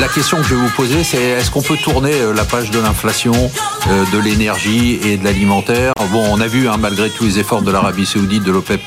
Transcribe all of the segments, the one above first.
la question que je vais vous poser, c'est est-ce qu'on peut tourner euh, la page de l'inflation, euh, de l'énergie et de l'alimentaire? Bon, on a vu, hein, malgré tous les efforts de l'Arabie Saoudite, de l'OPEP+,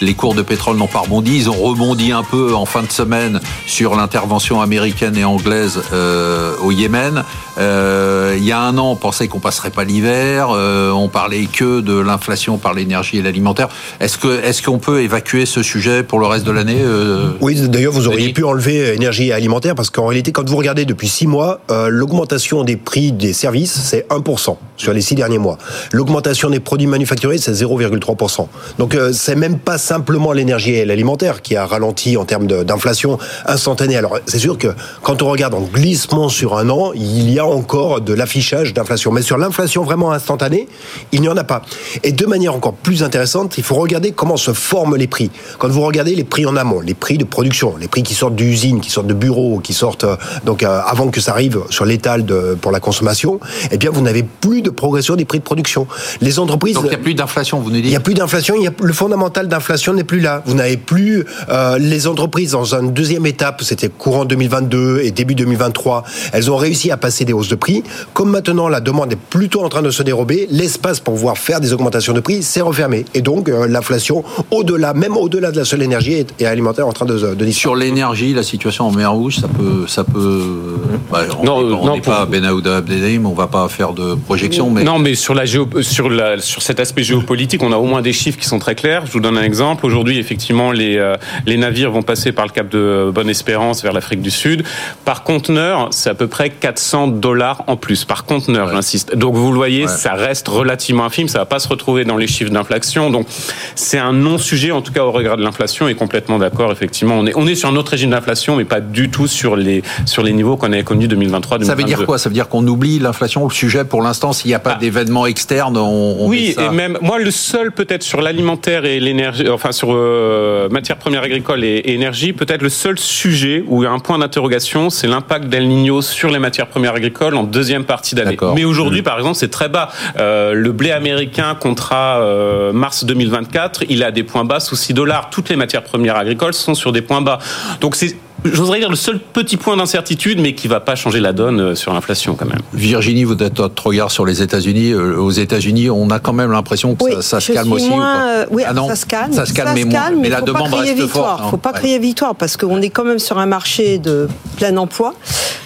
les cours de pétrole n'ont pas rebondi. Ils ont rebondi un peu en fin de semaine sur l'intervention américaine et anglaise euh, au Yémen. Euh, il y a un an, on pensait qu'on passerait pas l'hiver. Euh, on parlait que de l'inflation par l'énergie et l'alimentaire. Est-ce que est-ce qu'on peut évacuer ce sujet pour le reste de l'année euh, Oui, d'ailleurs, vous auriez pu enlever énergie et alimentaire parce qu'en réalité, quand vous regardez depuis six mois, euh, l'augmentation des prix des services, c'est 1% sur les six derniers mois. L'augmentation des produits manufacturés, c'est 0,3%. Donc, euh, c'est même pas simplement l'énergie et l'alimentaire qui a ralenti en termes d'inflation instantanée. Alors, c'est sûr que quand on regarde en glissement sur un an, il y a encore de l'affichage d'inflation. Mais sur l'inflation vraiment instantanée, il n'y en a pas. Et de manière encore plus intéressante, il faut regarder comment se forment les prix. Quand vous regardez les prix en amont, les prix de production, les prix qui sortent d'usines, qui sortent de bureaux, qui sortent euh, donc euh, avant que ça arrive sur l'étal pour la consommation, eh bien vous n'avez plus de progression des prix de production. Les entreprises Donc il n'y a plus d'inflation, vous nous il dites n'y a plus d'inflation, il le fondamental d'inflation n'est plus là. Vous n'avez plus euh, les entreprises dans une deuxième étape, c'était courant 2022 et début 2023, elles ont réussi à passer des hausses de prix. Comme maintenant la demande est plutôt en train de se dérober, l'espace pour pouvoir faire des augmentations de prix s'est refermé. Et donc euh, l'inflation, au-delà, même au-delà de la seule énergie, est alimentaire en train de, de disparaître. Sur l'énergie, la situation en mer Rouge, ça peut, ça bah, on Non, n'est- on non, n'est pas Ben Aouda Abdelhaim, on va pas faire de projection, mais Non, mais sur la géo, sur la, sur cet aspect géopolitique, on a au moins des chiffres qui sont très clairs. Je vous donne un exemple. Aujourd'hui, effectivement, les euh, les navires vont passer par le cap de Bonne-Espérance vers l'Afrique du Sud. Par conteneur, c'est à peu près 400 dollars en plus par conteneur, Ouais. j'insiste. Donc vous le voyez, Ouais. ça reste relativement infime. Ça va pas se retrouver dans les chiffres d'inflation. Donc c'est un non-sujet, en tout cas au regard de l'inflation. Et complètement d'accord. Effectivement, on est on est sur un autre régime d'inflation, mais pas du tout sur les sur les niveaux qu'on avait connus 2023. ça veut dire 2022. quoi? Ça veut dire qu'on oublie l'inflation, le sujet pour l'instant, s'il n'y a pas Ah. d'événement externe, on, on Oui, ça. et même moi le seul peut-être sur l'alimentaire et l'énergie, enfin sur euh, matières premières agricoles et, et énergie, peut-être le seul sujet où il y a un point d'interrogation, c'est l'impact d'El Niño sur les matières premières agricoles en deuxième partie d'année. Mais aujourd'hui, par exemple, c'est très bas. Euh, le blé américain contrat euh, mars 2024, il a des points bas sous 6 dollars. Toutes les matières premières agricoles sont sur des points bas. Donc c'est J'oserais dire le seul petit point d'incertitude, mais qui va pas changer la donne euh, sur l'inflation quand même. Virginie, vous êtes votre regard sur les États-Unis. Euh, Aux États-Unis, on a quand même l'impression que Oui, ça, ça se calme aussi. ou pas? oui, Ah non, ça se calme. Ça se calme, mais, moins- mais il la faut pas demande reste victoire. forte. hein. faut pas Ouais. crier victoire parce qu'on est quand même sur un marché de plein emploi.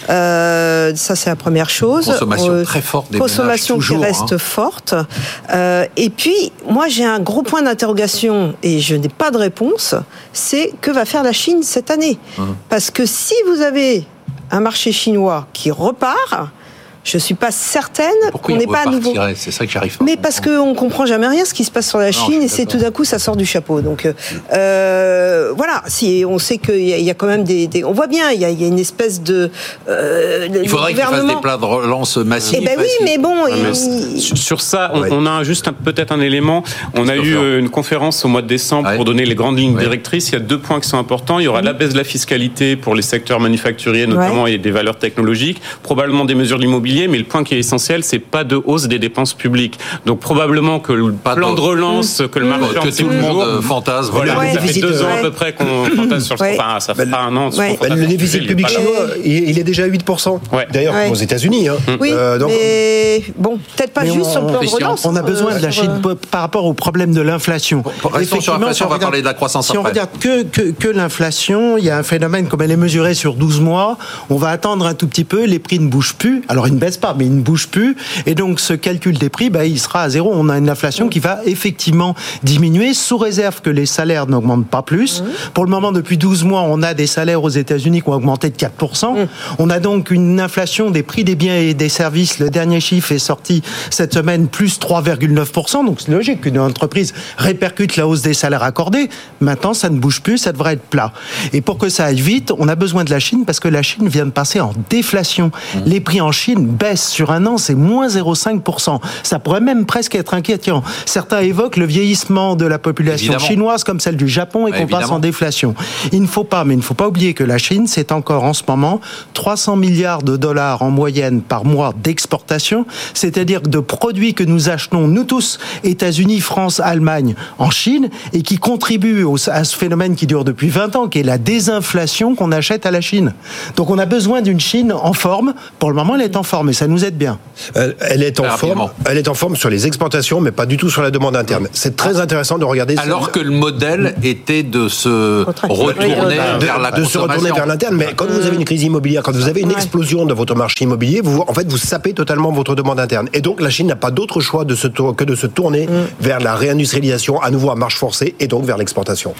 Euh, ça, c'est la première chose. Consommation Euh, très forte des consommation ménages, toujours, qui reste hein. forte. Euh, et puis, moi, j'ai un gros point d'interrogation et je n'ai pas de réponse. C'est que va faire la Chine cette année? Hum. Parce que si vous avez un marché chinois qui repart, je suis pas certaine Pourquoi qu'on n'est pas à nouveau. C'est ça que j'arrive Mais parce qu'on comprend jamais rien ce qui se passe sur la Chine et c'est tout d'un coup ça sort du chapeau. Donc euh, euh, voilà, si on sait qu'il y, a- il y a quand même des, des- on voit bien, il y a, il y a une espèce de. euh, Il faudrait qu'il fasse des plans de relance massifs. Eh ben oui, mais bon, Ouais, mais il- sur- ça, on, Ouais. on a juste peut-être un élément. On a eu euh, une conférence au mois de décembre Ouais. pour donner les grandes lignes Ouais. directrices. Il y a deux points qui sont importants. Il y aura la baisse de la fiscalité pour les secteurs manufacturiers, notamment, et des valeurs technologiques. Probablement des mesures de l'immobilier, mais le point qui est essentiel, c'est pas de hausse des dépenses publiques. Donc probablement que le Pas plan de- de relance que le Mmh. marché que tout le monde toujours- euh, fantasme. Voilà, Ouais. ça fait deux ans ouais. à peu près qu'on fantasme sur ce Ouais. enfin, ça fait Ben, pas un an. Ben, fantasme le déficit public chinois, il est déjà à 8%. Ouais. D'ailleurs, Ouais. aux États-Unis. Hein. oui, Euh, donc- mais bon, peut-être pas Mais juste on- sur le plan de relance. On a besoin euh, de la Chine par rapport au problème de l'inflation. Restons sur l'inflation, si on va parler de la croissance Si on regarde que, l'inflation, il y a un phénomène comme elle est mesurée sur 12 mois, on va attendre un tout petit peu, les prix ne bougent plus. Alors ils pas, mais ils ne bougent plus. Et donc ce calcul des prix, bah, il sera à zéro. On a une inflation qui va effectivement diminuer sous réserve que les salaires n'augmentent pas plus. Pour le moment, depuis 12 mois, on a des salaires aux États-Unis qui ont augmenté de 4%. On a donc une inflation des prix des biens et des services. Le dernier chiffre est sorti cette semaine, plus 3,9%. Donc c'est logique qu'une entreprise répercute la hausse des salaires accordés. Maintenant, ça ne bouge plus, ça devrait être plat. Et pour que ça aille vite, on a besoin de la Chine parce que la Chine vient de passer en déflation. Les prix en Chine baisse sur un an, c'est moins 0,5%. Ça pourrait même presque être inquiétant. Certains évoquent le vieillissement de la population Évidemment. chinoise comme celle du Japon et qu'on passe en déflation. Il ne faut pas, mais il ne faut pas oublier que la Chine, c'est encore en ce moment 300 milliards de dollars en moyenne par mois d'exportation, c'est-à-dire de produits que nous achetons, nous tous, États-Unis, France, Allemagne, en Chine, et qui contribuent à ce phénomène qui dure depuis 20 ans, qui est la désinflation qu'on achète à la Chine. Donc on a besoin d'une Chine en forme. Pour le moment, elle est en forme et ça nous aide bien. Euh, Elle est en forme. Elle est en forme sur les exportations, mais pas du tout sur la demande interne. C'est très intéressant de regarder. Alors que le modèle était de se retourner vers la de se retourner vers l'interne. Mais quand vous avez une crise immobilière, quand vous avez une Ouais. explosion de votre marché immobilier, vous, en fait, vous sapez totalement votre demande interne. Et donc, la Chine n'a pas d'autre choix de se tour- que de se tourner vers la réindustrialisation à nouveau à marche forcée et donc vers l'exportation.